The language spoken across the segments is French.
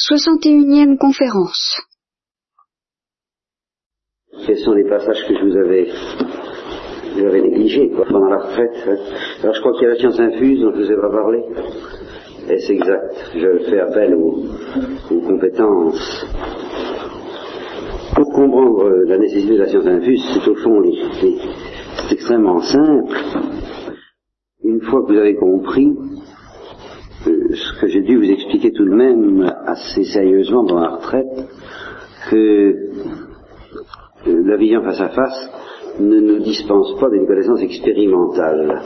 61e conférence. Quels sont les passages que je vous avais, négligés pendant la retraite hein Alors je crois qu'il y a la science infuse dont je vous ai pas parlé. Et c'est exact. Je fais appel aux, compétences. Pour comprendre la nécessité de la science infuse, c'est au fond c'est extrêmement simple. Une fois que vous avez compris, euh, ce que j'ai dû vous expliquer tout de même assez sérieusement dans la retraite, que euh, la vision face à face ne nous dispense pas d'une connaissance expérimentale.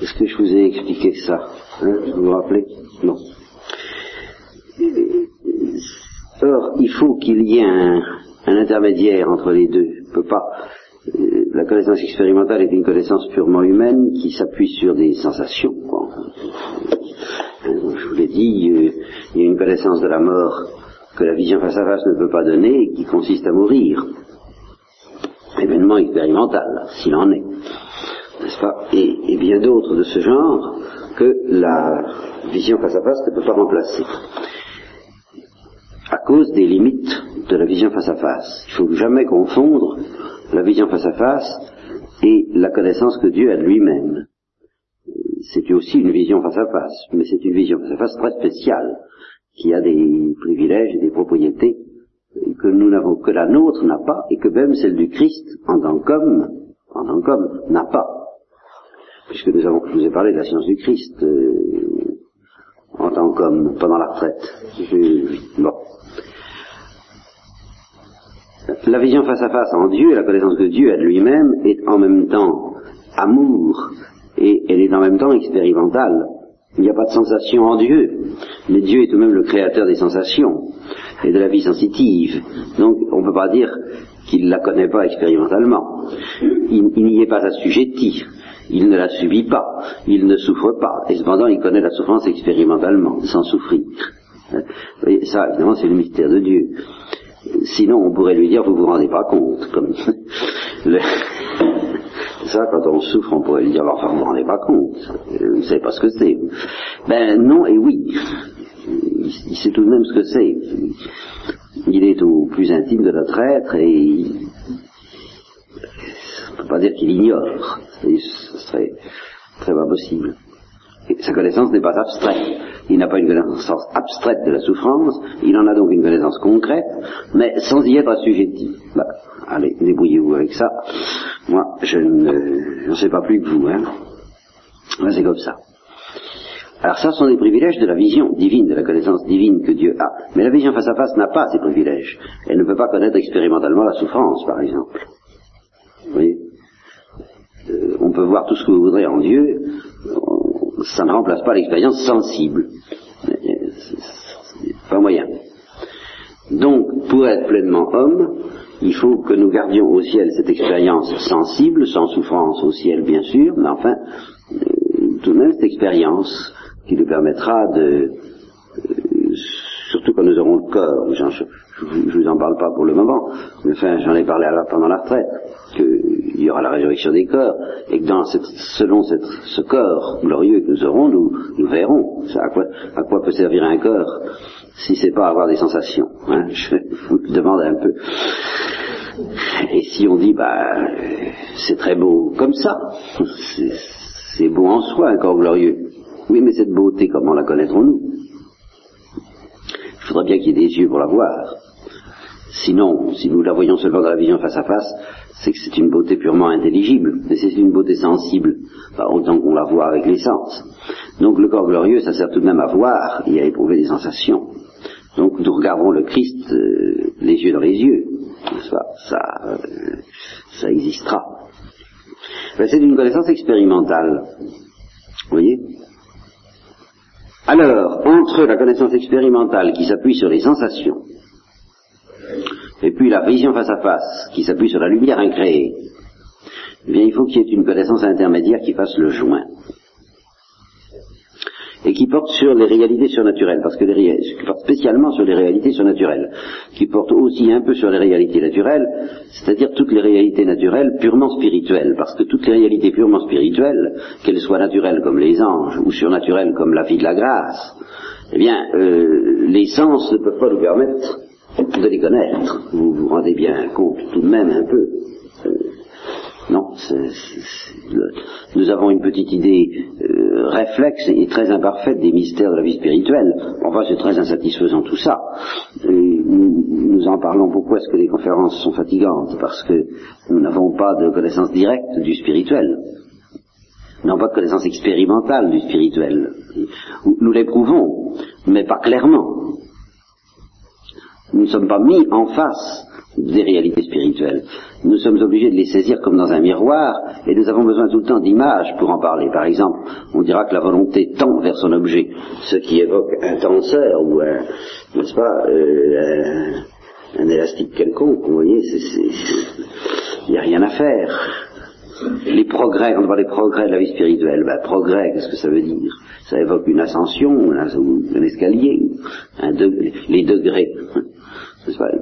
Est-ce que je vous ai expliqué ça hein, Vous vous rappelez? Non. Or, il faut qu'il y ait un, intermédiaire entre les deux. On peut pas. Euh, la connaissance expérimentale est une connaissance purement humaine qui s'appuie sur des sensations. Je vous l'ai dit, euh, il y a une connaissance de la mort que la vision face à face ne peut pas donner et qui consiste à mourir. Événement expérimental, s'il en est, n'est-ce pas? Et, et bien d'autres de ce genre que la vision face à face ne peut pas remplacer. À cause des limites de la vision face à face. Il ne faut jamais confondre la vision face à face et la connaissance que Dieu a de lui-même c'est aussi une vision face à face, mais c'est une vision face à face très spéciale, qui a des privilèges et des propriétés que nous n'avons, que la nôtre n'a pas, et que même celle du Christ, en tant qu'homme, en tant qu'homme, n'a pas. Puisque nous avons, je vous ai parlé de la science du Christ, euh, en tant qu'homme, pendant la retraite. Je, bon. La vision face à face en Dieu, la connaissance que Dieu a de lui-même, est en même temps amour, et elle est en même temps expérimentale. Il n'y a pas de sensation en Dieu, mais Dieu est tout de même le créateur des sensations et de la vie sensitive. Donc on ne peut pas dire qu'il ne la connaît pas expérimentalement. Il, n'y est pas assujetti, il ne la subit pas, il ne souffre pas, et cependant il connaît la souffrance expérimentalement, sans souffrir. Et ça, évidemment, c'est le mystère de Dieu. Sinon, on pourrait lui dire, vous vous rendez pas compte, comme le... Ça, quand on souffre, on pourrait lui dire, enfin, vous vous rendez pas compte, vous ne savez pas ce que c'est. Ben non et oui. Il sait tout de même ce que c'est. Il est au plus intime de notre être et on ne peut pas dire qu'il ignore. Ce serait très pas possible. Sa connaissance n'est pas abstraite. Il n'a pas une connaissance abstraite de la souffrance, il en a donc une connaissance concrète, mais sans y être assujetti. Bah, allez, débrouillez-vous avec ça. Moi, je ne sais pas plus que vous. Hein. c'est comme ça. Alors ça, ce sont des privilèges de la vision divine, de la connaissance divine que Dieu a. Mais la vision face à face n'a pas ces privilèges. Elle ne peut pas connaître expérimentalement la souffrance, par exemple. Vous voyez? Euh, On peut voir tout ce que vous voudrez en Dieu, ça ne remplace pas l'expérience sensible. C'est pas moyen. Donc, pour être pleinement homme, il faut que nous gardions au ciel cette expérience sensible, sans souffrance au ciel bien sûr, mais enfin, euh, tout de même cette expérience qui nous permettra de, euh, surtout quand nous aurons le corps, je ne vous en parle pas pour le moment, mais enfin j'en ai parlé pendant la retraite, qu'il y aura la résurrection des corps, et que dans cette, selon cette, ce corps glorieux que nous aurons, nous, nous verrons à quoi, à quoi peut servir un corps si c'est pas avoir des sensations. Hein, je vous demande un peu. Et si on dit, bah, c'est très beau comme ça, c'est beau en soi un corps glorieux. Oui, mais cette beauté, comment la connaîtrons-nous? Il faudrait bien qu'il y ait des yeux pour la voir. Sinon, si nous la voyons seulement dans la vision face à face, c'est que c'est une beauté purement intelligible, mais c'est une beauté sensible, autant qu'on la voit avec les sens. Donc le corps glorieux, ça sert tout de même à voir et à éprouver des sensations. Donc nous regardons le Christ euh, les yeux dans les yeux, ça, ça, euh, ça existera. C'est une connaissance expérimentale. Vous voyez? Alors, entre la connaissance expérimentale qui s'appuie sur les sensations, et puis la vision face à face qui s'appuie sur la lumière incréée, eh bien il faut qu'il y ait une connaissance intermédiaire qui fasse le joint et qui porte sur les réalités surnaturelles, parce que les spécialement sur les réalités surnaturelles, qui porte aussi un peu sur les réalités naturelles, c'est-à-dire toutes les réalités naturelles purement spirituelles, parce que toutes les réalités purement spirituelles, qu'elles soient naturelles comme les anges ou surnaturelles comme la vie de la grâce, eh bien, euh, les sens ne peuvent pas nous permettre de les connaître. Vous vous rendez bien compte tout de même un peu. Non, nous avons une petite idée euh, réflexe et très imparfaite des mystères de la vie spirituelle. Enfin, c'est très insatisfaisant tout ça. nous, nous, en parlons. Pourquoi est-ce que les conférences sont fatigantes? Parce que nous n'avons pas de connaissance directe du spirituel. Nous n'avons pas de connaissance expérimentale du spirituel. Nous l'éprouvons, mais pas clairement. Nous ne sommes pas mis en face des réalités spirituelles. Nous sommes obligés de les saisir comme dans un miroir et nous avons besoin tout le temps d'images pour en parler. Par exemple, on dira que la volonté tend vers son objet, ce qui évoque un tenseur ou un, n'est-ce pas, euh, un, élastique quelconque, vous voyez, il n'y a rien à faire. Les progrès, on parle des progrès de la vie spirituelle, ben, progrès, qu'est-ce que ça veut dire? Ça évoque une ascension, un, escalier, les degrés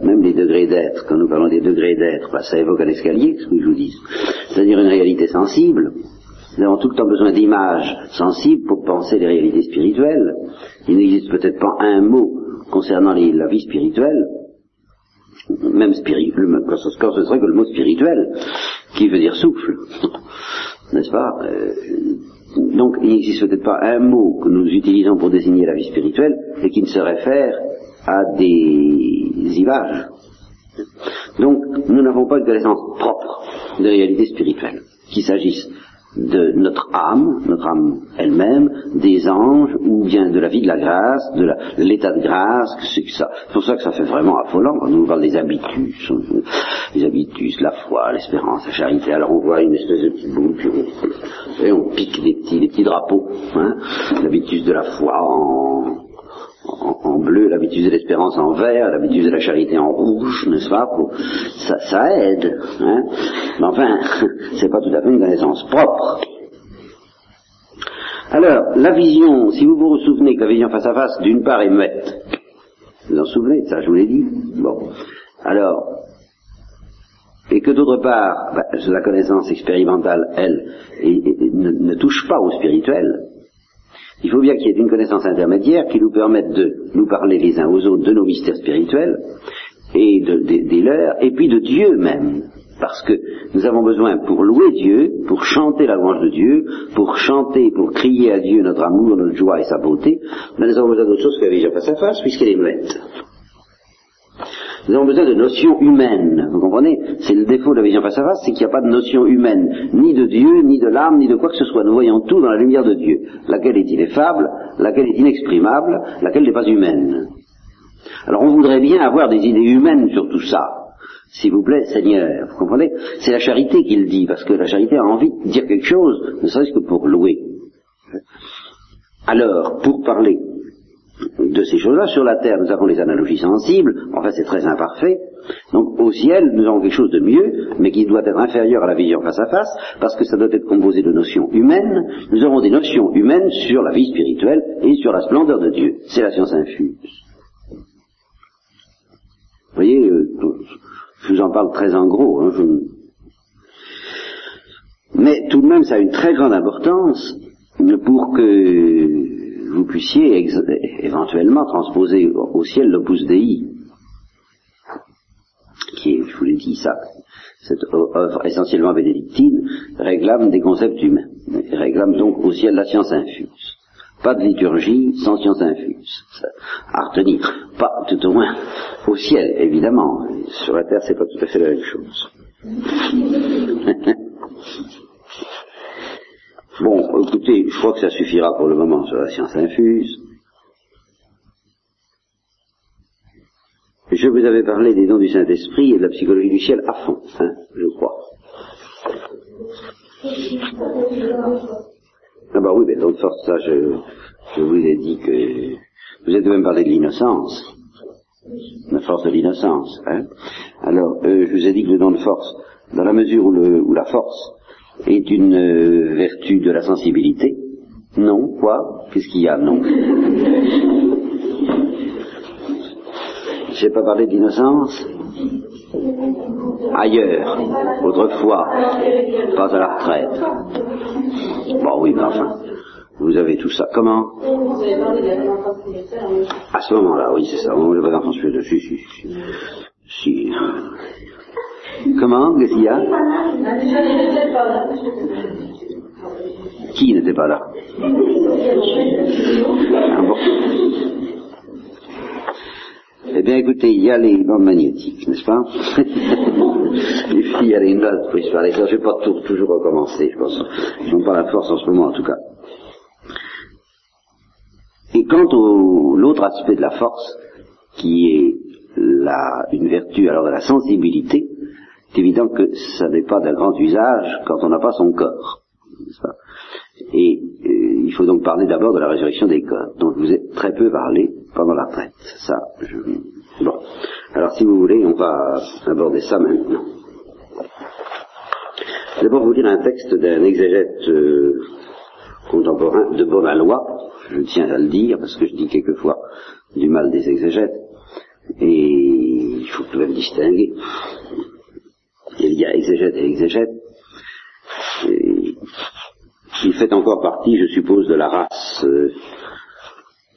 même les degrés d'être, quand nous parlons des degrés d'être, bah, ça évoque un escalier, ce que je vous dis. C'est-à-dire une réalité sensible. Nous avons tout le temps besoin d'images sensibles pour penser les réalités spirituelles. Il n'existe peut-être pas un mot concernant la vie spirituelle, même spirituel, quand ce serait que le mot spirituel, qui veut dire souffle, n'est-ce pas? Euh, Donc il n'existe peut-être pas un mot que nous utilisons pour désigner la vie spirituelle et qui ne se réfère à des images. Donc, nous n'avons pas une connaissance propre de réalité spirituelle, qu'il s'agisse de notre âme, notre âme elle-même, des anges, ou bien de la vie de la grâce, de l'état de grâce, c'est ça. C'est pour ça que ça fait vraiment affolant quand on nous parle des habitus, les habitus, la foi, l'espérance, la charité. Alors on voit une espèce de petite on, et on pique des petits, des petits drapeaux, hein, l'habitus de la foi en, en, bleu, l'habitude de l'espérance en vert, l'habitude de la charité en rouge, n'est-ce pas ça, ça, aide, hein mais enfin, c'est pas tout à fait une connaissance propre. Alors, la vision, si vous vous souvenez que la vision face à face, d'une part, est muette. Vous vous en souvenez, ça je vous l'ai dit Bon. Alors, et que d'autre part, bah, la connaissance expérimentale, elle, ne, touche pas au spirituel, il faut bien qu'il y ait une connaissance intermédiaire qui nous permette de nous parler les uns aux autres de nos mystères spirituels et de, des leurs, et puis de Dieu même. Parce que nous avons besoin, pour louer Dieu, pour chanter la louange de Dieu, pour chanter, pour crier à Dieu notre amour, notre joie et sa beauté, nous avons besoin d'autre chose que la vision face à face, puisqu'elle est muette. Nous avons besoin de notions humaines. Vous comprenez? C'est le défaut de la vision face à face, c'est qu'il n'y a pas de notion humaine, ni de Dieu, ni de l'âme, ni de quoi que ce soit. Nous voyons tout dans la lumière de Dieu, laquelle est ineffable, laquelle est inexprimable, laquelle n'est pas humaine. Alors on voudrait bien avoir des idées humaines sur tout ça. S'il vous plaît, Seigneur, vous comprenez? C'est la charité qui le dit, parce que la charité a envie de dire quelque chose, ne serait-ce que pour louer. Alors, pour parler de ces choses-là. Sur la terre, nous avons les analogies sensibles, enfin c'est très imparfait. Donc au ciel, nous avons quelque chose de mieux, mais qui doit être inférieur à la vision face à face, parce que ça doit être composé de notions humaines. Nous avons des notions humaines sur la vie spirituelle et sur la splendeur de Dieu. C'est la science infuse. Vous voyez, euh, je vous en parle très en gros. Hein, Mais tout de même, ça a une très grande importance pour que vous puissiez éventuellement transposer au ciel l'opus Dei, qui est, je vous l'ai dit, ça, cette œuvre essentiellement bénédictine, réclame des concepts humains, réclame donc au ciel la science infuse. Pas de liturgie sans science infuse. À retenir. Pas, tout au moins, au ciel, évidemment. Sur la terre, c'est pas tout à fait la même chose. Bon, écoutez, je crois que ça suffira pour le moment sur la science infuse. Je vous avais parlé des dons du Saint-Esprit et de la psychologie du ciel à fond, hein, je crois. Ah bah oui, mais donc force, ça, je, je vous ai dit que vous avez même parlé de l'innocence, la force de l'innocence. Hein. Alors, euh, je vous ai dit que le don de force, dans la mesure où, le, où la force est une euh, vertu de la sensibilité Non, quoi? Qu'est-ce qu'il y a? Non. Je n'ai pas parlé d'innocence? Ailleurs, autrefois, pas à la retraite. Bon oui, mais enfin, vous avez tout ça. Comment? À ce moment-là, oui, c'est ça. Voit dans France dessus. Si, si, si. si. Comment Qu'est-ce qu'il y a Qui n'était pas là ah bon. Eh bien, écoutez, il y a les bandes magnétiques, n'est-ce pas Les filles, il y a les notes prises par les Je ne vais pas tout, toujours recommencer, je pense. Ils n'ont pas la force en ce moment, en tout cas. Et quant au l'autre aspect de la force, qui est la, une vertu alors de la sensibilité, c'est évident que ça n'est pas d'un grand usage quand on n'a pas son corps. Et euh, il faut donc parler d'abord de la résurrection des corps, dont je vous ai très peu parlé pendant la retraite. Ça, je... Bon. Alors si vous voulez, on va aborder ça maintenant. D'abord vous lire un texte d'un exégète euh, contemporain de Bonalois, je tiens à le dire, parce que je dis quelquefois du mal des exégètes, et il faut tout même distinguer. Il y a exégète et exégète. Il fait encore partie, je suppose, de la race euh,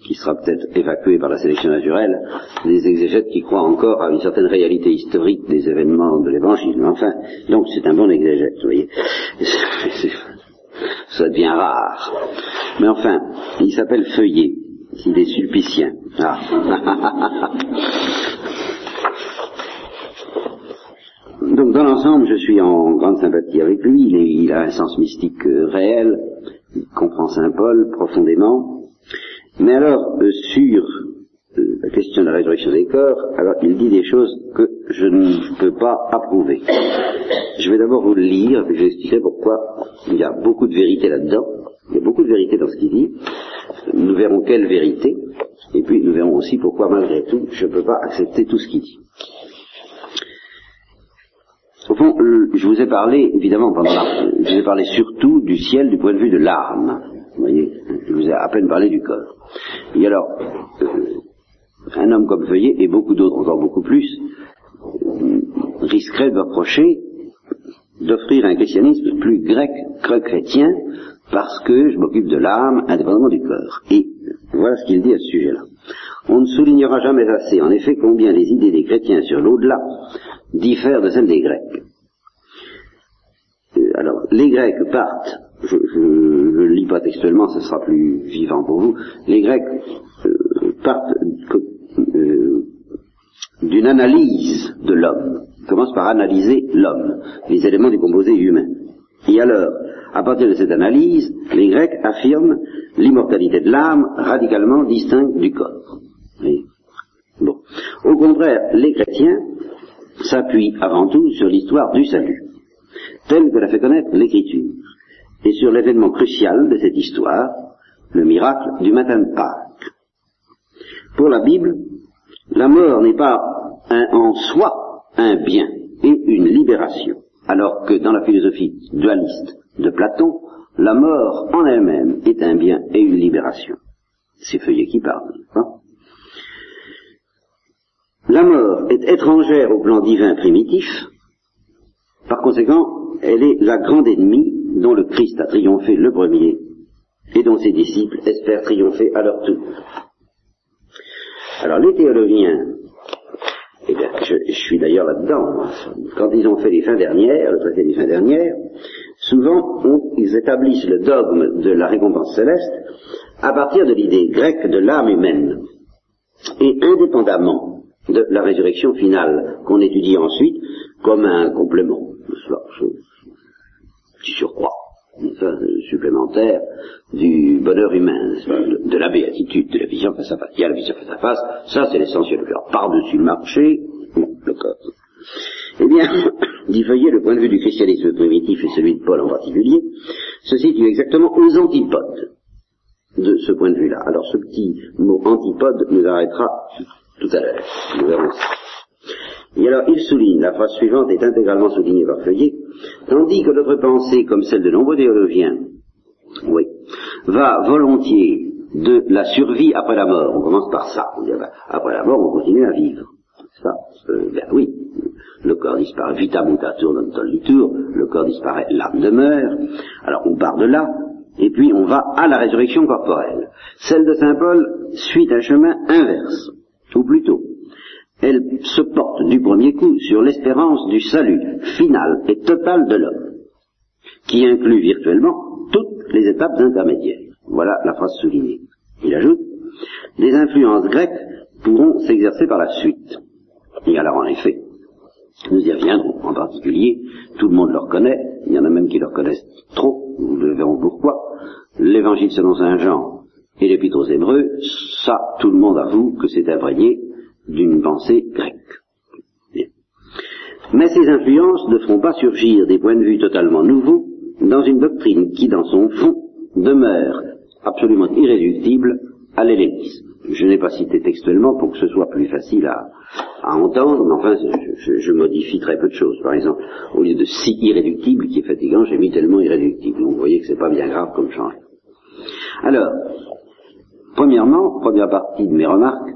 qui sera peut-être évacuée par la sélection naturelle, des exégètes qui croient encore à une certaine réalité historique des événements de l'évangile. Enfin, donc c'est un bon exégète, vous voyez. Ça devient rare. Mais enfin, il s'appelle Feuillet. Il est sulpicien. Ah. Donc dans l'ensemble, je suis en grande sympathie avec lui. Il, a un sens mystique euh, réel. Il comprend Saint Paul profondément. Mais alors, euh, sur euh, la question de la résurrection des corps, alors il dit des choses que je ne peux pas approuver. Je vais d'abord vous le lire, et je vais expliquer pourquoi il y a beaucoup de vérité là-dedans. Il y a beaucoup de vérité dans ce qu'il dit. Nous verrons quelle vérité, et puis nous verrons aussi pourquoi malgré tout, je ne peux pas accepter tout ce qu'il dit. Fond, je vous ai parlé, évidemment, pendant la, je vous ai parlé surtout du ciel du point de vue de l'âme. Vous voyez, je vous ai à peine parlé du corps. Et alors, euh, un homme comme Feuillet, et beaucoup d'autres encore beaucoup plus, euh, risquerait de reprocher d'offrir un christianisme plus grec que chrétien parce que je m'occupe de l'âme indépendamment du corps. Et voilà ce qu'il dit à ce sujet-là. On ne soulignera jamais assez, en effet, combien les idées des chrétiens sur l'au-delà diffèrent de celles des Grecs. Les Grecs partent, je ne lis pas textuellement, ce sera plus vivant pour vous, les Grecs euh, partent euh, d'une analyse de l'homme, commencent par analyser l'homme, les éléments du composé humain. Et alors, à partir de cette analyse, les Grecs affirment l'immortalité de l'âme radicalement distincte du corps. Bon. Au contraire, les chrétiens s'appuie avant tout sur l'histoire du salut, telle que l'a fait connaître l'Écriture, et sur l'événement crucial de cette histoire, le miracle du matin de Pâques. Pour la Bible, la mort n'est pas en soi un bien et une libération, alors que dans la philosophie dualiste de Platon, la mort en elle-même est un bien et une libération. C'est Feuillet qui parle. Hein la mort est étrangère au plan divin primitif, par conséquent, elle est la grande ennemie dont le Christ a triomphé le premier et dont ses disciples espèrent triompher à leur tour. Alors les théologiens, eh bien, je, suis d'ailleurs là-dedans, quand ils ont fait les fins dernières, le traité des fins dernières, souvent ils établissent le dogme de la récompense céleste à partir de l'idée grecque de l'âme humaine. Et indépendamment de la résurrection finale, qu'on étudie ensuite comme un complément, du surcroît, supplémentaire du bonheur humain, de, la béatitude, de la vision face à face. Il y a la vision face à face, ça c'est l'essentiel. Alors par-dessus le marché, le corps. Eh bien, dit Feuillet, le point de vue du christianisme primitif et celui de Paul en particulier, se situe exactement aux antipodes de ce point de vue-là. Alors ce petit mot antipode nous arrêtera tout à l'heure. Nous Et alors, il souligne, la phrase suivante est intégralement soulignée par Feuillet, tandis que notre pensée, comme celle de nombreux théologiens, oui, va volontiers de la survie après la mort. On commence par ça. Ben, après la mort, on continue à vivre. Ça, euh, ben oui, le corps disparaît, vita mutatur non tollitur, le corps disparaît, l'âme demeure. Alors on part de là, et puis on va à la résurrection corporelle. Celle de Saint Paul suit un chemin inverse, ou plutôt, elle se porte du premier coup sur l'espérance du salut final et total de l'homme, qui inclut virtuellement toutes les étapes intermédiaires. Voilà la phrase soulignée. Il ajoute, les influences grecques pourront s'exercer par la suite. Et alors en effet, nous y reviendrons. En particulier, tout le monde le reconnaît, il y en a même qui le reconnaissent trop, nous le verrons pourquoi. L'évangile selon Saint Jean et l'épître aux Hébreux, ça, tout le monde avoue que c'est imprégné d'une pensée grecque. Mais ces influences ne feront pas surgir des points de vue totalement nouveaux dans une doctrine qui, dans son fond, demeure absolument irréductible à l'hellénisme. Je n'ai pas cité textuellement pour que ce soit plus facile à, entendre, mais enfin, je, je, modifie très peu de choses. Par exemple, au lieu de si irréductible qui est fatigant, j'ai mis tellement irréductible. Donc vous voyez que c'est pas bien grave comme changement. Alors, premièrement, première partie de mes remarques,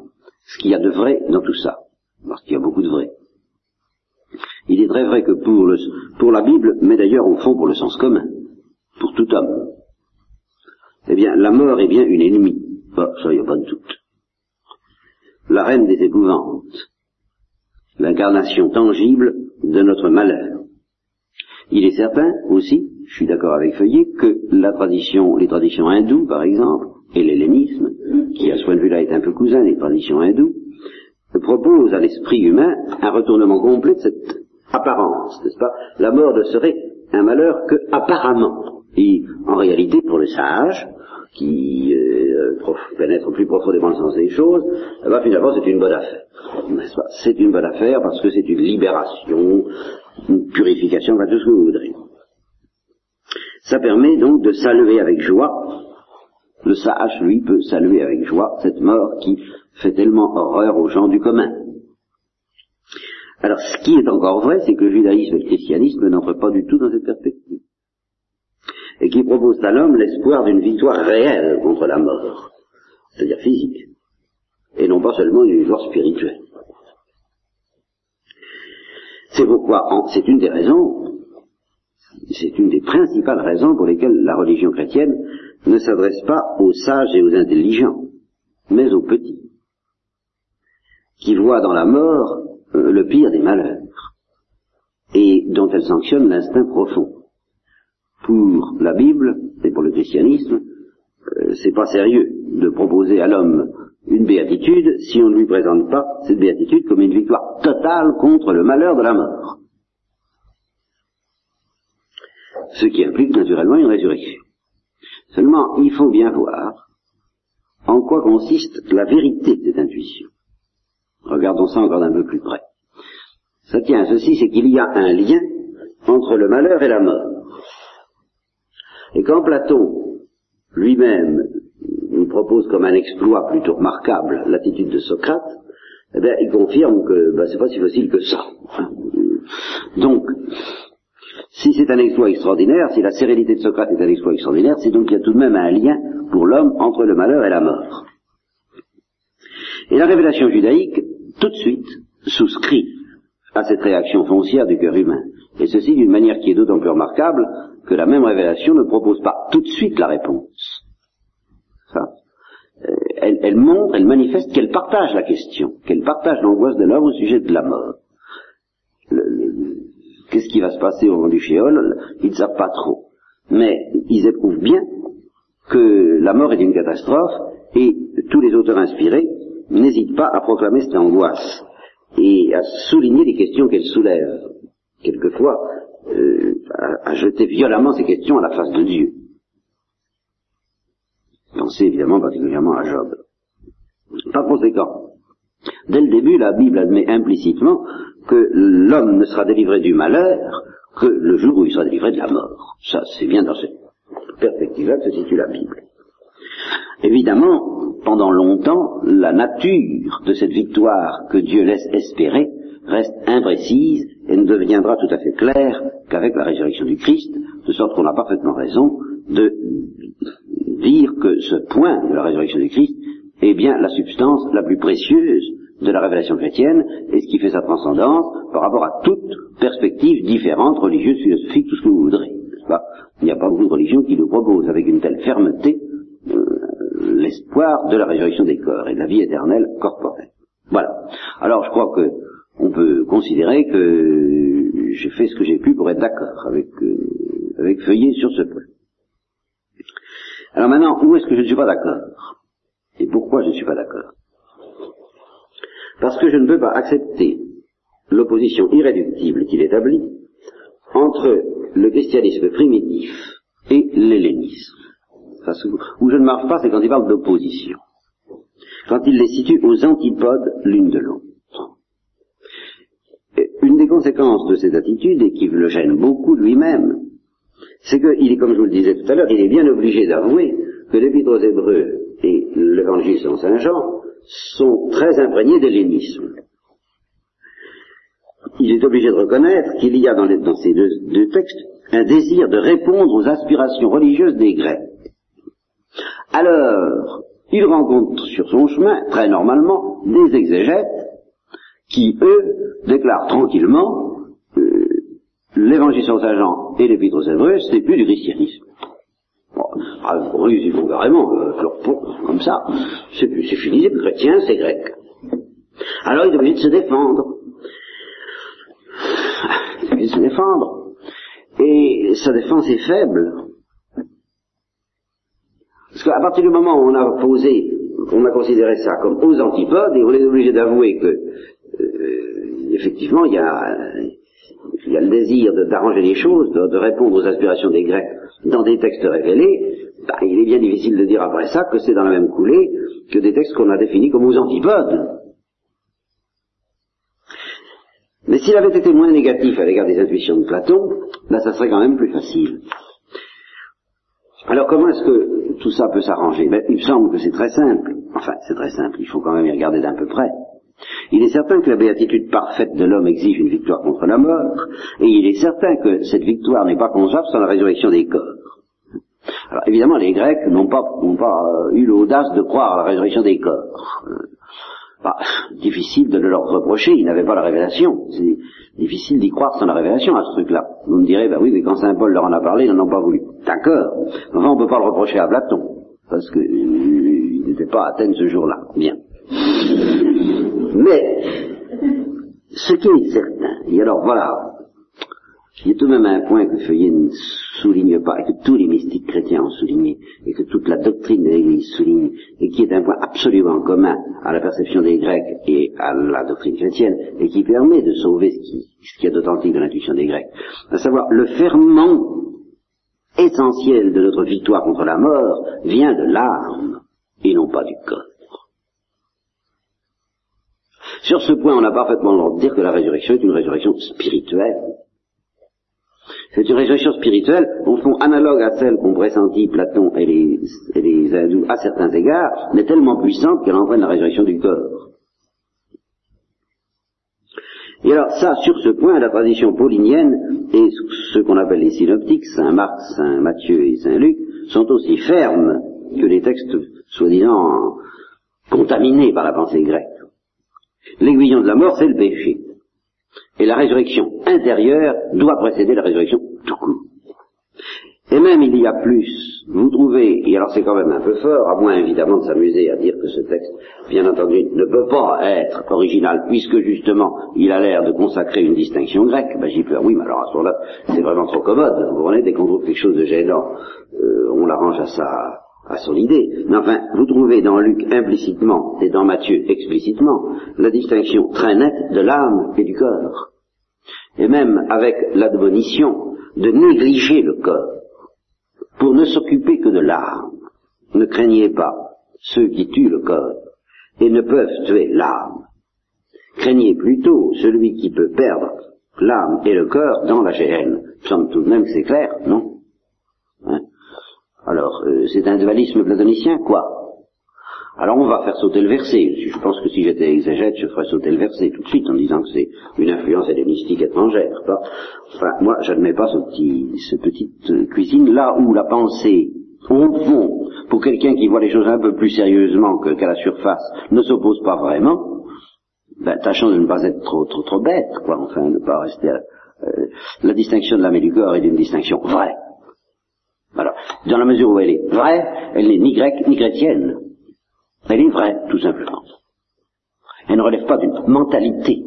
ce qu'il y a de vrai dans tout ça, parce qu'il y a beaucoup de vrai. Il est très vrai que pour, le, pour la Bible, mais d'ailleurs au fond pour le sens commun, pour tout homme, eh bien, la mort est bien une ennemie. Bah, ça, n'y a pas de doute. La reine des épouvantes, l'incarnation tangible de notre malheur. Il est certain aussi, je suis d'accord avec Feuillet, que la tradition, les traditions hindoues, par exemple, et l'hellénisme, qui à ce point de vue-là est un peu cousin des traditions hindoues, propose à l'esprit humain un retournement complet de cette apparence, n'est-ce pas? La mort ne serait un malheur que apparemment. Et en réalité, pour le sage, qui euh, pénètre plus profondément le sens des choses, eh ben, finalement c'est une bonne affaire. C'est une bonne affaire parce que c'est une libération, une purification, enfin tout ce que vous voudrez. Ça permet donc de saluer avec joie le sage, lui, peut saluer avec joie cette mort qui fait tellement horreur aux gens du commun. Alors, ce qui est encore vrai, c'est que le judaïsme et le christianisme n'entrent pas du tout dans cette perspective. Et qui propose à l'homme l'espoir d'une victoire réelle contre la mort, c'est-à-dire physique, et non pas seulement une victoire spirituelle. C'est pourquoi, c'est une des raisons, c'est une des principales raisons pour lesquelles la religion chrétienne ne s'adresse pas aux sages et aux intelligents, mais aux petits, qui voient dans la mort euh, le pire des malheurs, et dont elle sanctionne l'instinct profond. Pour la Bible et pour le christianisme, euh, c'est pas sérieux de proposer à l'homme une béatitude si on ne lui présente pas cette béatitude comme une victoire totale contre le malheur de la mort. Ce qui implique naturellement une résurrection. Seulement, il faut bien voir en quoi consiste la vérité de cette intuition. Regardons ça encore d'un peu plus près. Ça tient à ceci, c'est qu'il y a un lien entre le malheur et la mort. Et quand Platon lui-même nous propose comme un exploit plutôt remarquable l'attitude de Socrate, eh bien, il confirme que ben, c'est pas si facile que ça. Donc, si c'est un exploit extraordinaire, si la sérénité de Socrate est un exploit extraordinaire, c'est donc qu'il y a tout de même un lien pour l'homme entre le malheur et la mort. Et la révélation judaïque, tout de suite, souscrit à cette réaction foncière du cœur humain. Et ceci d'une manière qui est d'autant plus remarquable que la même révélation ne propose pas tout de suite la réponse. Ça. Euh, elle, elle montre, elle manifeste qu'elle partage la question, qu'elle partage l'angoisse de l'homme au sujet de la mort. Qu'est-ce qui va se passer au moment du fiole Ils ne savent pas trop. Mais ils éprouvent bien que la mort est une catastrophe et tous les auteurs inspirés n'hésitent pas à proclamer cette angoisse et à souligner les questions qu'elle soulève. Quelquefois, euh, à, jeter violemment ces questions à la face de Dieu. Pensez évidemment particulièrement à Job. Par conséquent, dès le début, la Bible admet implicitement que l'homme ne sera délivré du malheur que le jour où il sera délivré de la mort. Ça, c'est bien dans cette perspective-là que se situe la Bible. Évidemment, pendant longtemps, la nature de cette victoire que Dieu laisse espérer reste imprécise et ne deviendra tout à fait claire qu'avec la résurrection du Christ, de sorte qu'on a parfaitement raison de dire que ce point de la résurrection du Christ est bien la substance la plus précieuse de la révélation chrétienne et ce qui fait sa transcendance par rapport à toute perspective différente, religieuse, philosophique, tout ce que vous voudrez. pas? Il n'y a pas beaucoup de religions qui nous proposent avec une telle fermeté euh, l'espoir de la résurrection des corps et de la vie éternelle corporelle. Voilà. Alors je crois que on peut considérer que j'ai fait ce que j'ai pu pour être d'accord avec, euh, avec Feuillet sur ce point. Alors maintenant, où est-ce que je ne suis pas d'accord? Et pourquoi je ne suis pas d'accord? Parce que je ne peux pas accepter l'opposition irréductible qu'il établit entre le christianisme primitif et l'hellénisme. Où je ne marche pas, c'est quand il parle d'opposition. Quand il les situe aux antipodes l'une de l'autre. Une des conséquences de cette attitude, et qui le gêne beaucoup lui-même, c'est qu'il est, comme je vous le disais tout à l'heure, il est bien obligé d'avouer que l'Épître aux Hébreux et l'Évangile selon Saint Jean sont très imprégnés d'hellénisme. Il est obligé de reconnaître qu'il y a dans, ces deux, textes un désir de répondre aux aspirations religieuses des Grecs. Alors, il rencontre sur son chemin, très normalement, des exégètes qui, eux, déclarent tranquillement euh, l'évangile sans Saint Jean et l'épître aux Hébreux, c'est plus du christianisme. Ah, ils vont carrément euh, comme ça. C'est plus, c'est fini, c'est plus chrétien, c'est grec. Alors il est obligé de se défendre. Il est obligé de se défendre. Et sa défense est faible. Parce qu'à partir du moment où on a posé, on a considéré ça comme aux antipodes, et on est obligé d'avouer que euh, effectivement il y a, il y a le désir d'arranger les choses, de, répondre aux aspirations des Grecs dans des textes révélés, bah, il est bien difficile de dire après ça que c'est dans la même coulée que des textes qu'on a définis comme aux antipodes. Mais s'il avait été moins négatif à l'égard des intuitions de Platon, là ça serait quand même plus facile. Alors comment est-ce que tout ça peut s'arranger? Ben, Il me semble que c'est très simple. Enfin, c'est très simple, il faut quand même y regarder d'un peu près. Il est certain que la béatitude parfaite de l'homme exige une victoire contre la mort, et il est certain que cette victoire n'est pas concevable sans la résurrection des corps. Alors évidemment, les Grecs n'ont pas, euh, eu l'audace de croire à la résurrection des corps. Euh, bah, difficile de le leur reprocher, ils n'avaient pas la révélation. C'est difficile d'y croire sans la révélation à ce truc-là. Vous me direz, bah oui, mais quand Saint Paul leur en a parlé, ils n'en ont pas voulu. D'accord. Enfin, on ne peut pas le reprocher à Platon, parce qu'il euh, n'était pas à Athènes ce jour-là. Bien. Mais, ce qui est certain, et alors voilà, il y a tout de même un point que Feuillet ne souligne pas, et que tous les mystiques chrétiens ont souligné, et que toute la doctrine de l'Église souligne, et qui est un point absolument commun à la perception des Grecs et à la doctrine chrétienne, et qui permet de sauver ce qui, est d'authentique de l'intuition des Grecs, à savoir le ferment essentiel de notre victoire contre la mort vient de l'âme, et non pas du corps. Sur ce point, on a parfaitement le droit de dire que la résurrection est une résurrection spirituelle. C'est une résurrection spirituelle, au fond, analogue à celle qu'ont pressenti Platon et les, et hindous à certains égards, mais tellement puissante qu'elle entraîne la résurrection du corps. Et alors ça, sur ce point, la tradition paulinienne et ce qu'on appelle les synoptiques, Saint Marc, Saint Matthieu et Saint Luc, sont aussi fermes que les textes soi-disant contaminés par la pensée grecque. L'aiguillon de la mort, c'est le péché. Et la résurrection intérieure doit précéder la résurrection tout court. Et même il y a plus, vous trouvez, et alors c'est quand même un peu fort, à moins évidemment de s'amuser à dire que ce texte, bien entendu, ne peut pas être original, puisque justement il a l'air de consacrer une distinction grecque. Ben j'y peux, oui, mais alors à ce moment-là, c'est vraiment trop commode. Vous voyez, dès qu'on trouve quelque chose de gênant, euh, on l'arrange à sa, à son idée. Mais enfin, vous trouvez dans Luc implicitement et dans Matthieu explicitement la distinction très nette de l'âme et du corps. Et même avec l'admonition de négliger le corps pour ne s'occuper que de l'âme. Ne craignez pas ceux qui tuent le corps et ne peuvent tuer l'âme. Craignez plutôt celui qui peut perdre l'âme et le corps dans la géhenne. semble tout de même que c'est clair, non? Hein? Alors, euh, c'est un dualisme platonicien, quoi Alors on va faire sauter le verset. Je pense que si j'étais exégète, je ferais sauter le verset tout de suite en disant que c'est une influence hellénistique étrangère. Enfin, moi, j'admets pas ce petit, cette petite euh, cuisine là où la pensée, au fond, pour quelqu'un qui voit les choses un peu plus sérieusement qu'à la surface, ne s'oppose pas vraiment. Ben, tâchons de ne pas être trop, trop, trop bête, quoi. Enfin, ne pas rester. À, euh, la distinction de l'âme et du corps est une distinction vraie Dans la mesure où elle est vraie, elle n'est ni grecque ni chrétienne. Elle est vraie, tout simplement. Elle ne relève pas d'une mentalité.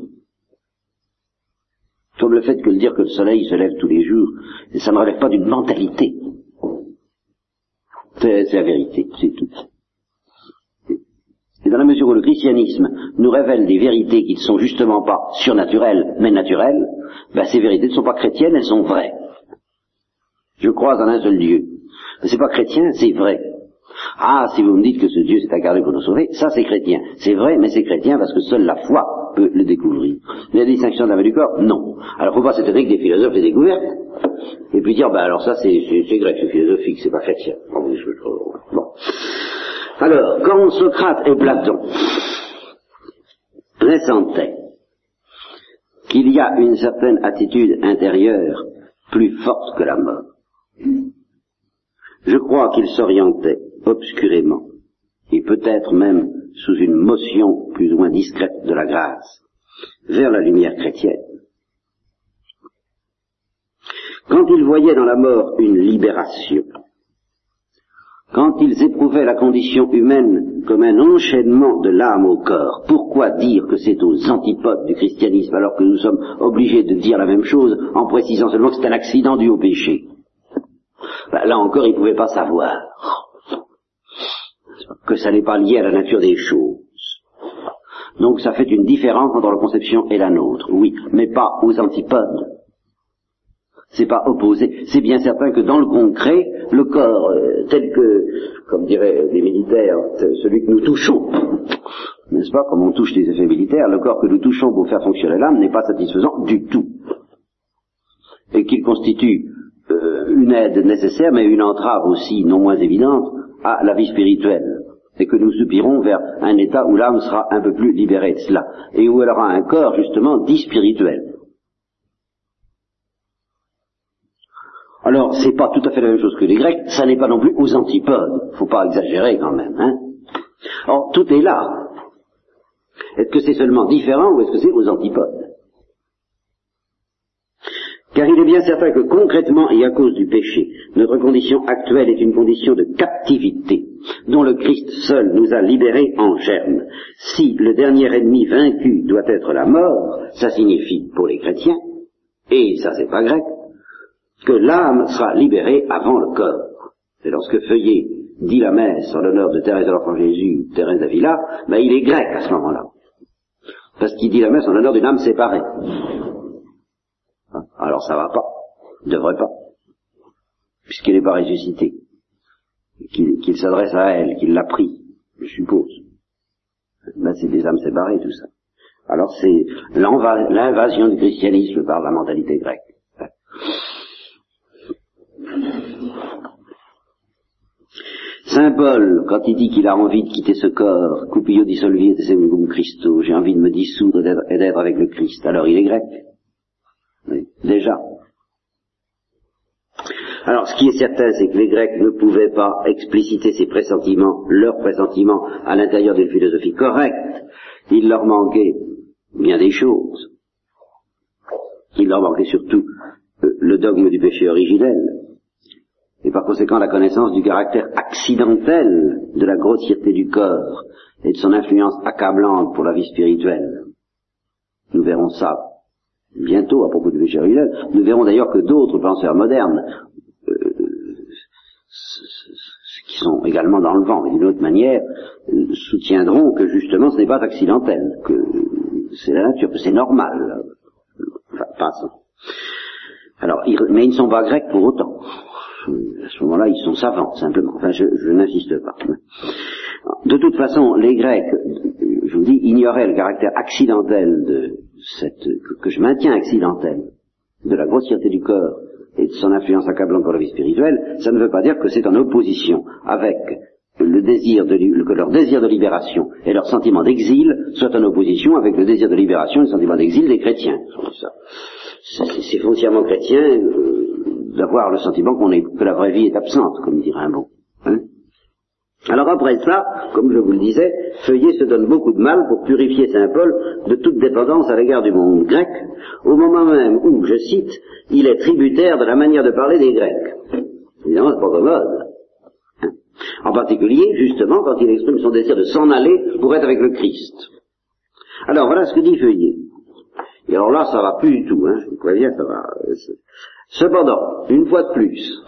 Comme le fait que le dire que le soleil se lève tous les jours, ça ne relève pas d'une mentalité. C'est la vérité, c'est tout. Et dans la mesure où le christianisme nous révèle des vérités qui ne sont justement pas surnaturelles, mais naturelles, ben ces vérités ne sont pas chrétiennes, elles sont vraies. Je crois en un seul Dieu. Mais c'est pas chrétien, c'est vrai. Ah, si vous me dites que ce Dieu s'est incarné pour nous sauver, ça c'est chrétien. C'est vrai, mais c'est chrétien parce que seule la foi peut le découvrir. Mais la distinction de la du corps, non. Alors faut pas s'étonner que des philosophes les découvertes, et puis dire, bah alors ça c'est grec, c'est philosophique, c'est pas chrétien. Bon. Alors, quand Socrate et Platon pressentaient qu'il y a une certaine attitude intérieure plus forte que la mort, je crois qu'ils s'orientaient obscurément, et peut-être même sous une motion plus ou moins discrète de la grâce, vers la lumière chrétienne. Quand ils voyaient dans la mort une libération, quand ils éprouvaient la condition humaine comme un enchaînement de l'âme au corps, pourquoi dire que c'est aux antipodes du christianisme alors que nous sommes obligés de dire la même chose en précisant seulement que c'est un accident dû au péché? Ben, Là encore, ils ne pouvaient pas savoir que ça n'est pas lié à la nature des choses. Donc ça fait une différence entre la conception et la nôtre, oui, mais pas aux antipodes. C'est pas opposé. C'est bien certain que dans le concret, le corps euh, tel que, comme diraient les militaires, celui que nous touchons, n'est-ce pas, comme on touche les effets militaires, le corps que nous touchons pour faire fonctionner l'âme n'est pas satisfaisant du tout. Et qu'il constitue euh, une aide nécessaire, mais une entrave aussi non moins évidente à la vie spirituelle. Et que nous soupirons vers un état où l'âme sera un peu plus libérée de cela, et où elle aura un corps justement dit spirituel. Alors, c'est pas tout à fait la même chose que les Grecs, ça n'est pas non plus aux antipodes. Faut pas exagérer quand même, hein. Or, tout est là. Est-ce que c'est seulement différent ou est-ce que c'est aux antipodes? Car il est bien certain que concrètement et à cause du péché, notre condition actuelle est une condition de captivité dont le Christ seul nous a libérés en germe. Si le dernier ennemi vaincu doit être la mort, ça signifie pour les chrétiens, et ça c'est pas grec, que l'âme sera libérée avant le corps. Et lorsque Feuillet dit la messe en l'honneur de Thérèse de l'Enfant Jésus, Thérèse d'Avila, ben il est grec à ce moment-là. Parce qu'il dit la messe en l'honneur d'une âme séparée. Alors ça va pas. Devrait pas. Puisqu'il n'est pas ressuscité. Qu'il s'adresse à elle, qu'il l'a pris, je suppose. Ben c'est des âmes séparées tout ça. Alors c'est l'invasion du christianisme par la mentalité grecque. Saint Paul, quand il dit qu'il a envie de quitter ce corps, cupio dissolvi et Christo, j'ai envie de me dissoudre et d'être avec le Christ, alors il est grec. Déjà. Alors, ce qui est certain, c'est que les Grecs ne pouvaient pas expliciter ces pressentiments, leurs pressentiments, à l'intérieur d'une philosophie correcte. Il leur manquait bien des choses. Il leur manquait surtout euh, le dogme du péché originel, et par conséquent la connaissance du caractère accidentel de la grossièreté du corps et de son influence accablante pour la vie spirituelle. Nous verrons ça bientôt à propos du péché originel. Nous verrons d'ailleurs que d'autres penseurs modernes, euh, qui sont également dans le vent, d'une autre manière, soutiendront que justement ce n'est pas accidentel, que c'est la nature, que c'est normal. Enfin, passons. Alors, mais ils ne sont pas grecs pour autant à ce moment-là, ils sont savants, simplement. Enfin, je, n'insiste pas. De toute façon, les Grecs, je vous dis, ignoraient le caractère accidentel de cette, que, je maintiens accidentel, de la grossièreté du corps et de son influence accablante pour la vie spirituelle, ça ne veut pas dire que c'est en opposition avec le désir de, que leur désir de libération et leur sentiment d'exil soit en opposition avec le désir de libération et le sentiment d'exil des chrétiens. C'est foncièrement chrétien, euh, d'avoir le sentiment qu'on est, que la vraie vie est absente, comme dirait un bon. Hein Alors après cela, comme je vous le disais, Feuillet se donne beaucoup de mal pour purifier Saint Paul de toute dépendance à l'égard du monde grec, au moment même où, je cite, il est tributaire de la manière de parler des Grecs. Évidemment, c'est pas commode. Hein. En particulier, justement, quand il exprime son désir de s'en aller pour être avec le Christ. Alors, voilà ce que dit Feuillet. Et alors là, ça va plus du tout, hein, je vous préviens, ça va. Cependant, une fois de plus,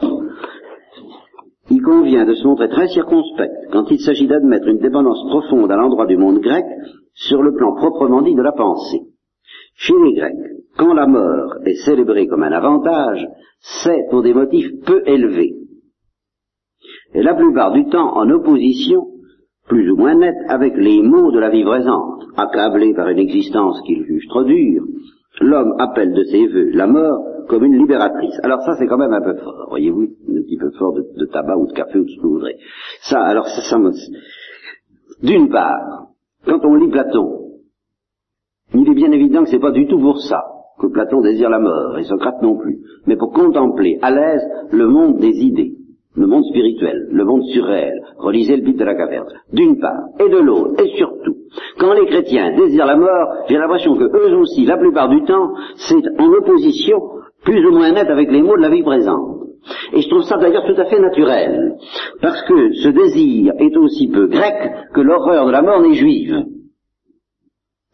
il convient de se montrer très circonspect quand il s'agit d'admettre une dépendance profonde à l'endroit du monde grec sur le plan proprement dit de la pensée. Chez les Grecs, quand la mort est célébrée comme un avantage, c'est pour des motifs peu élevés. Et la plupart du temps en opposition, plus ou moins nette, avec les maux de la vie présente, accablé par une existence qu'il juge trop dure, l'homme appelle de ses voeux la mort comme une libératrice. Alors ça, c'est quand même un peu fort, voyez-vous, un petit peu fort de, tabac ou de café ou de ce que vous voudrez. Ça, alors ça. D'une part, quand on lit Platon, il est bien évident que c'est pas du tout pour ça que Platon désire la mort, et Socrate non plus, mais pour contempler à l'aise le monde des idées, le monde spirituel, le monde surréel. Relisez le but de la caverne. D'une part, et de l'autre, et surtout, quand les chrétiens désirent la mort, j'ai l'impression que eux aussi, la plupart du temps, c'est en opposition plus ou moins nette avec les mots de la vie présente. Et je trouve ça d'ailleurs tout à fait naturel, parce que ce désir est aussi peu grec que l'horreur de la mort n'est juive.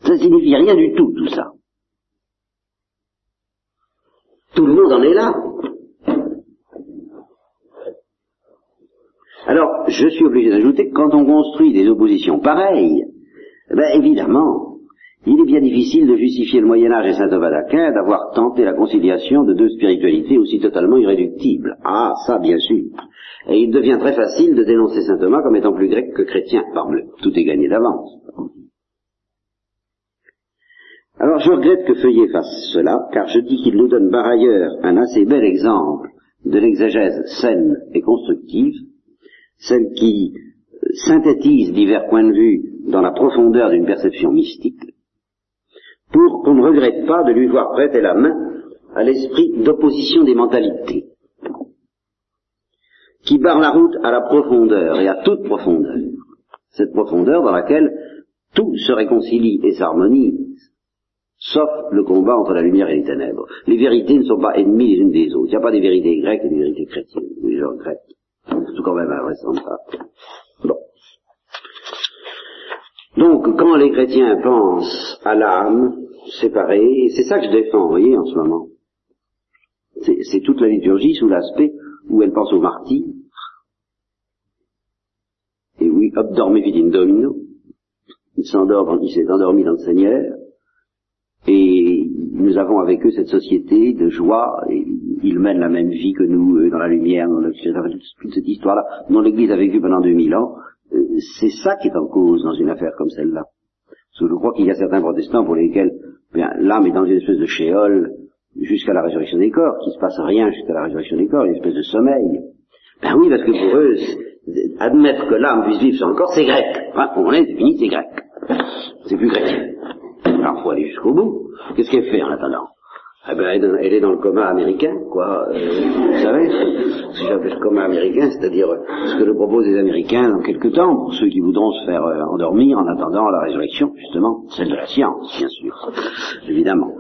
Ça signifie rien du tout, tout ça. Tout le monde en est là. Alors, je suis obligé d'ajouter que quand on construit des oppositions pareilles, eh ben évidemment, il est bien difficile de justifier le Moyen Âge et saint Thomas d'Aquin d'avoir tenté la conciliation de deux spiritualités aussi totalement irréductibles. Ah, ça, bien sûr. Et il devient très facile de dénoncer saint Thomas comme étant plus grec que chrétien. Parle, tout est gagné d'avance. Alors je regrette que Feuillet fasse cela, car je dis qu'il nous donne par ailleurs un assez bel exemple de l'exégèse saine et constructive, celle qui synthétise divers points de vue dans la profondeur d'une perception mystique, pour qu'on ne regrette pas de lui voir prêter la main à l'esprit d'opposition des mentalités, qui barre la route à la profondeur et à toute profondeur, cette profondeur dans laquelle tout se réconcilie et s'harmonise, sauf le combat entre la lumière et les ténèbres. Les vérités ne sont pas ennemies les unes des autres. Il n'y a pas des vérités grecques et des vérités chrétiennes. Je regrette. C'est quand même invraisemblable. Donc, quand les chrétiens pensent à l'âme séparée, et c'est ça que je défends, vous voyez, en ce moment, c'est toute la liturgie sous l'aspect où elle pense au martyr, et oui, dormez in domino, il s'endort, il s'est endormi dans le Seigneur, et nous avons avec eux cette société de joie, et ils mènent la même vie que nous, dans la lumière, dans le, toute cette histoire-là, dont l'Église a vécu pendant 2000 ans, c'est ça qui est en cause dans une affaire comme celle-là. Je crois qu'il y a certains protestants pour lesquels l'âme est dans une espèce de shéol jusqu'à la résurrection des corps, qu'il ne se passe rien jusqu'à la résurrection des corps, une espèce de sommeil. Ben oui, parce que pour eux, admettre que l'âme puisse vivre sans corps, c'est grec. Enfin, on est fini, c'est grec. C'est plus grec. Alors, faut aller jusqu'au bout. Qu'est-ce qu'elle fait en attendant? Eh ben, elle est dans le coma américain, quoi. Euh, vous savez, que j'appelle le coma américain, c'est-à-dire ce que le proposent les Américains dans quelque temps, pour ceux qui voudront se faire euh, endormir en attendant la résurrection, justement, celle de la science, bien sûr, évidemment.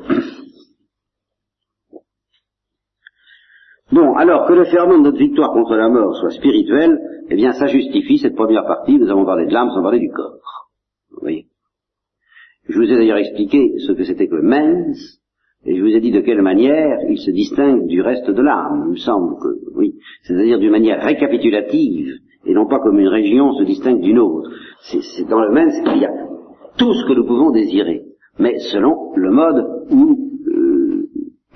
Bon, alors que le ferment de notre victoire contre la mort soit spirituel, eh bien ça justifie cette première partie, nous avons parlé de l'âme sans parler du corps. Vous voyez Je vous ai d'ailleurs expliqué ce que c'était que le mens, et je vous ai dit de quelle manière il se distingue du reste de l'âme, il me semble que, oui, c'est-à-dire d'une manière récapitulative, et non pas comme une région se distingue d'une autre. C'est dans le même qu'il y a tout ce que nous pouvons désirer, mais selon le mode où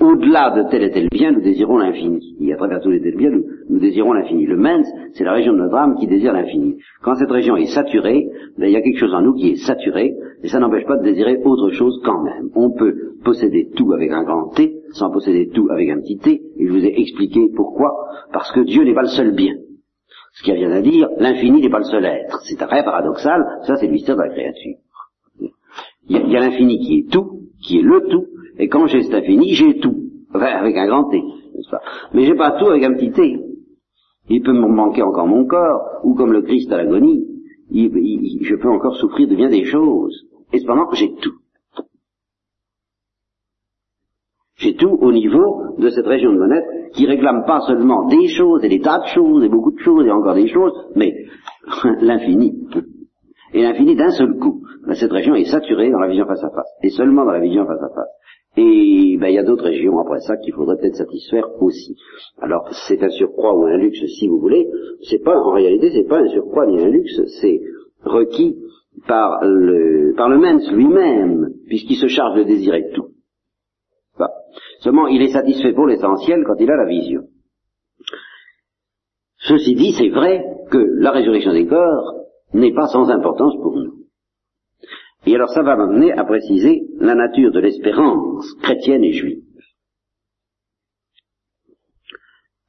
au-delà de tel et tel bien, nous désirons l'infini. Et à travers tous les tels biens, nous, désirons l'infini. Le mens, c'est la région de notre âme qui désire l'infini. Quand cette région est saturée, ben, il y a quelque chose en nous qui est saturé, et ça n'empêche pas de désirer autre chose quand même. On peut posséder tout avec un grand T, sans posséder tout avec un petit t, et je vous ai expliqué pourquoi. Parce que Dieu n'est pas le seul bien. Ce qui rien à dire, l'infini n'est pas le seul être. C'est très paradoxal, ça c'est le mystère de la créature. Il y a l'infini qui est tout, qui est le tout, et quand j'ai cet infini, j'ai tout. Enfin, avec un grand T, n'est-ce pas? Mais j'ai pas tout avec un petit T. Il peut me manquer encore mon corps, ou comme le Christ à l'agonie, je peux encore souffrir de bien des choses. Et cependant, j'ai tout. J'ai tout au niveau de cette région de mon qui réclame pas seulement des choses et des tas de choses et beaucoup de choses et encore des choses, mais l'infini. Et l'infini d'un seul coup. Ben, cette région est saturée dans la vision face à face. Et seulement dans la vision face à face. Et ben, il y a d'autres régions après ça qu'il faudrait peut-être satisfaire aussi. Alors c'est un surcroît ou un luxe si vous voulez. C'est pas en réalité c'est pas un surcroît ni un luxe, c'est requis par le par le mens lui-même puisqu'il se charge de désirer tout. Seulement il est satisfait pour l'essentiel quand il a la vision. Ceci dit, c'est vrai que la résurrection des corps n'est pas sans importance pour nous. Et alors ça va m'amener à préciser la nature de l'espérance chrétienne et juive.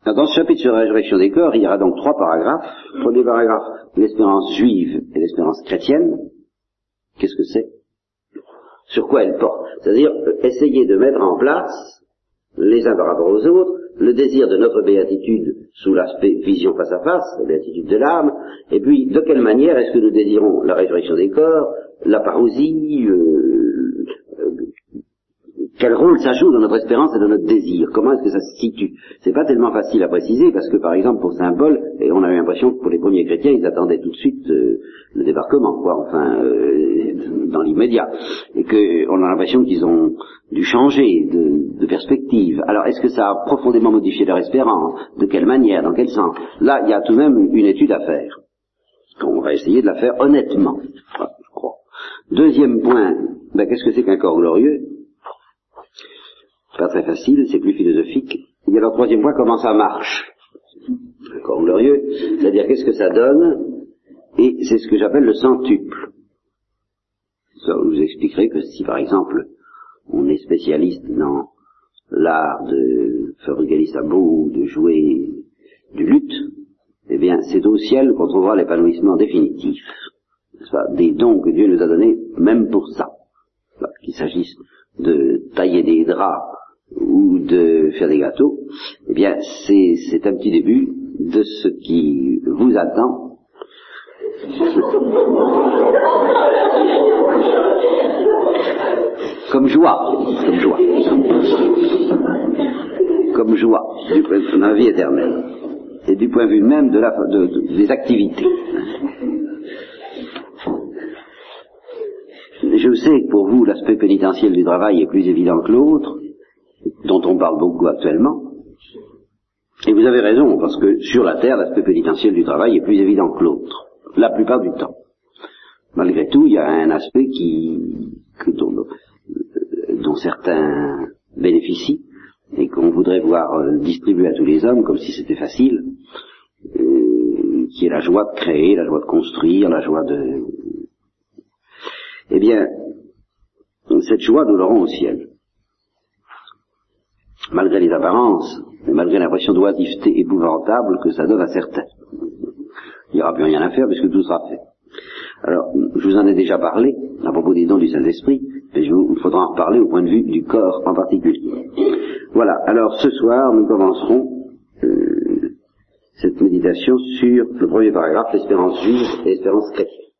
Dans ce chapitre sur la résurrection des corps, il y aura donc trois paragraphes. Premier paragraphe, l'espérance juive et l'espérance chrétienne. Qu'est-ce que c'est? Sur quoi elle porte? C'est-à-dire euh, essayer de mettre en place, les uns par rapport aux autres, le désir de notre béatitude sous l'aspect vision face à face, la béatitude de l'âme, et puis de quelle manière est-ce que nous désirons la résurrection des corps, la parousie, euh, quel rôle ça joue dans notre espérance et dans notre désir. Comment est-ce que ça se situe? C'est pas tellement facile à préciser parce que par exemple pour Saint Paul, et on a eu l'impression que pour les premiers chrétiens, ils attendaient tout de suite euh, le débarquement, quoi, enfin dans l'immédiat, et qu'on a l'impression qu'ils ont dû changer de, de perspective. Alors est-ce que ça a profondément modifié leur espérance? De quelle manière? Dans quel sens? Là, il y a tout de même une étude à faire. On va essayer de la faire honnêtement, je crois. Deuxième point, ben, qu'est-ce que c'est qu'un corps glorieux? Pas très facile, c'est plus philosophique. Et alors troisième point, comment ça marche? Un corps glorieux, c'est-à-dire qu'est-ce que ça donne? Et c'est ce que j'appelle le centuple. Ça, vous expliquerai que si par exemple on est spécialiste dans l'art de faire regaler sa boue, de jouer du luth, eh bien c'est au ciel qu'on trouvera l'épanouissement définitif des dons que Dieu nous a donnés, même pour ça. Qu'il s'agisse de tailler des draps ou de faire des gâteaux, eh bien, c'est un petit début de ce qui vous attend. comme joie, comme joie, comme joie du point de vue de la vie éternelle et du point de vue même de la, des activités. je sais que pour vous, l'aspect pénitentiel du travail est plus évident que l'autre, dont on parle beaucoup actuellement. Et vous avez raison, parce que sur la Terre, l'aspect pénitentiel du travail est plus évident que l'autre, la plupart du temps. Malgré tout, il y a un aspect qui, dont, certains bénéficient et qu'on voudrait voir euh, distribuer à tous les hommes comme si c'était facile, euh, qui est la joie de créer, la joie de construire, la joie de, eh bien, cette joie, nous l'aurons au ciel. Malgré les apparences, malgré l'impression d'oisiveté épouvantable que ça donne à certains. Il n'y aura plus rien à faire puisque tout sera fait. Alors, je vous en ai déjà parlé à propos des dons du Saint-Esprit, mais il faudra en reparler au point de vue du corps en particulier. Voilà, alors ce soir, nous commencerons euh, cette méditation sur le premier paragraphe, l'espérance juive et l'espérance chrétienne.